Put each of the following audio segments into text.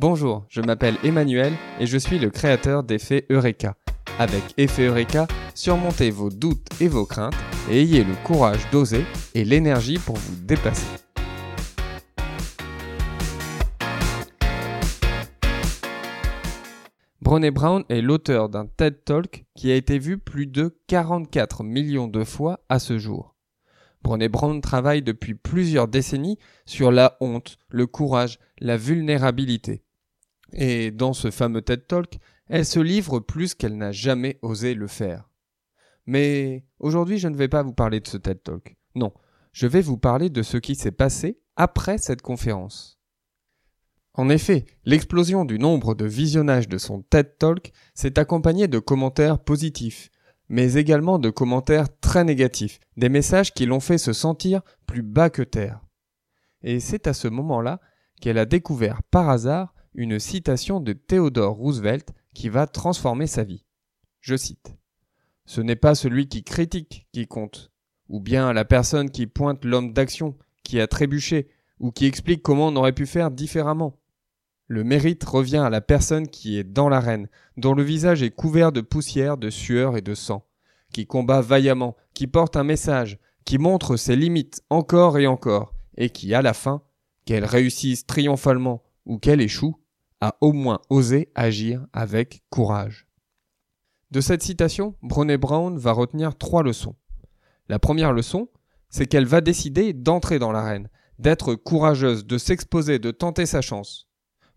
Bonjour, je m'appelle Emmanuel et je suis le créateur d'Effet Eureka. Avec Effet Eureka, surmontez vos doutes et vos craintes et ayez le courage d'oser et l'énergie pour vous dépasser. Brené Brown est l'auteur d'un TED Talk qui a été vu plus de 44 millions de fois à ce jour. Brené Brown travaille depuis plusieurs décennies sur la honte, le courage, la vulnérabilité. Et dans ce fameux TED Talk, elle se livre plus qu'elle n'a jamais osé le faire. Mais aujourd'hui, je ne vais pas vous parler de ce TED Talk. Non, je vais vous parler de ce qui s'est passé après cette conférence. En effet, l'explosion du nombre de visionnages de son TED Talk s'est accompagnée de commentaires positifs, mais également de commentaires très négatifs, des messages qui l'ont fait se sentir plus bas que terre. Et c'est à ce moment-là qu'elle a découvert par hasard une citation de Theodore Roosevelt qui va transformer sa vie. Je cite. Ce n'est pas celui qui critique qui compte, ou bien la personne qui pointe l'homme d'action, qui a trébuché, ou qui explique comment on aurait pu faire différemment. Le mérite revient à la personne qui est dans l'arène, dont le visage est couvert de poussière, de sueur et de sang, qui combat vaillamment, qui porte un message, qui montre ses limites encore et encore, et qui, à la fin, qu'elle réussisse triomphalement ou qu'elle échoue, au moins osé agir avec courage. De cette citation, Brené Brown va retenir trois leçons. La première leçon, c'est qu'elle va décider d'entrer dans l'arène, d'être courageuse, de s'exposer, de tenter sa chance.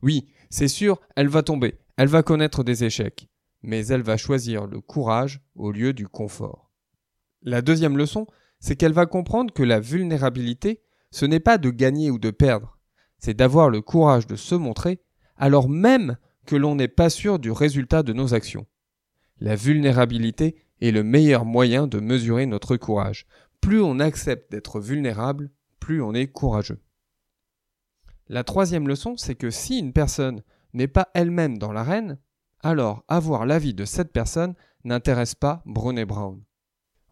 Oui, c'est sûr, elle va tomber, elle va connaître des échecs, mais elle va choisir le courage au lieu du confort. La deuxième leçon, c'est qu'elle va comprendre que la vulnérabilité, ce n'est pas de gagner ou de perdre, c'est d'avoir le courage de se montrer alors même que l'on n'est pas sûr du résultat de nos actions. La vulnérabilité est le meilleur moyen de mesurer notre courage. Plus on accepte d'être vulnérable, plus on est courageux. La troisième leçon, c'est que si une personne n'est pas elle-même dans l'arène, alors avoir l'avis de cette personne n'intéresse pas Brené Brown.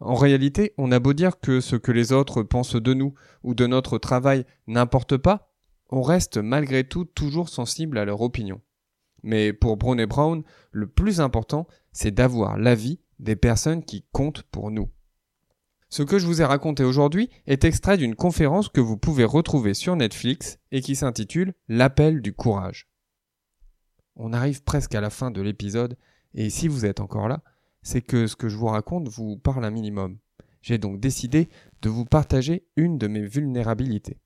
En réalité, on a beau dire que ce que les autres pensent de nous ou de notre travail n'importe pas, on reste malgré tout toujours sensible à leur opinion. Mais pour Brené Brown, le plus important, c'est d'avoir l'avis des personnes qui comptent pour nous. Ce que je vous ai raconté aujourd'hui est extrait d'une conférence que vous pouvez retrouver sur Netflix et qui s'intitule L'appel du courage. On arrive presque à la fin de l'épisode et si vous êtes encore là, c'est que ce que je vous raconte vous parle un minimum. J'ai donc décidé de vous partager une de mes vulnérabilités.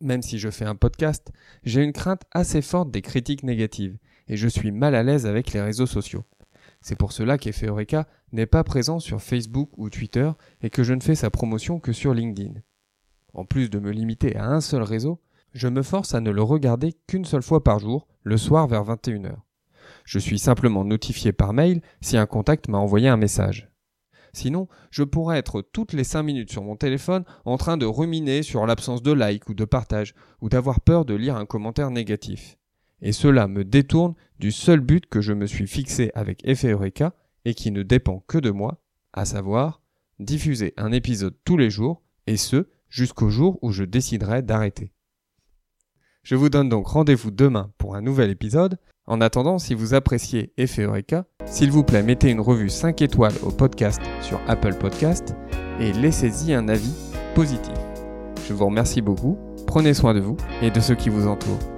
Même si je fais un podcast, j'ai une crainte assez forte des critiques négatives et je suis mal à l'aise avec les réseaux sociaux. C'est pour cela qu'Effet Eureka n'est pas présent sur Facebook ou Twitter et que je ne fais sa promotion que sur LinkedIn. En plus de me limiter à un seul réseau, je me force à ne le regarder qu'une seule fois par jour, le soir vers 21h. Je suis simplement notifié par mail si un contact m'a envoyé un message. Sinon, je pourrais être toutes les 5 minutes sur mon téléphone en train de ruminer sur l'absence de like ou de partage, ou d'avoir peur de lire un commentaire négatif et cela me détourne du seul but que je me suis fixé avec Effet Eureka et qui ne dépend que de moi, à savoir diffuser un épisode tous les jours, et ce, jusqu'au jour où je déciderai d'arrêter. Je vous donne donc rendez-vous demain pour un nouvel épisode. En attendant, si vous appréciez Effet Eureka, s'il vous plaît, mettez une revue 5 étoiles au podcast sur Apple Podcast et laissez-y un avis positif. Je vous remercie beaucoup, prenez soin de vous et de ceux qui vous entourent.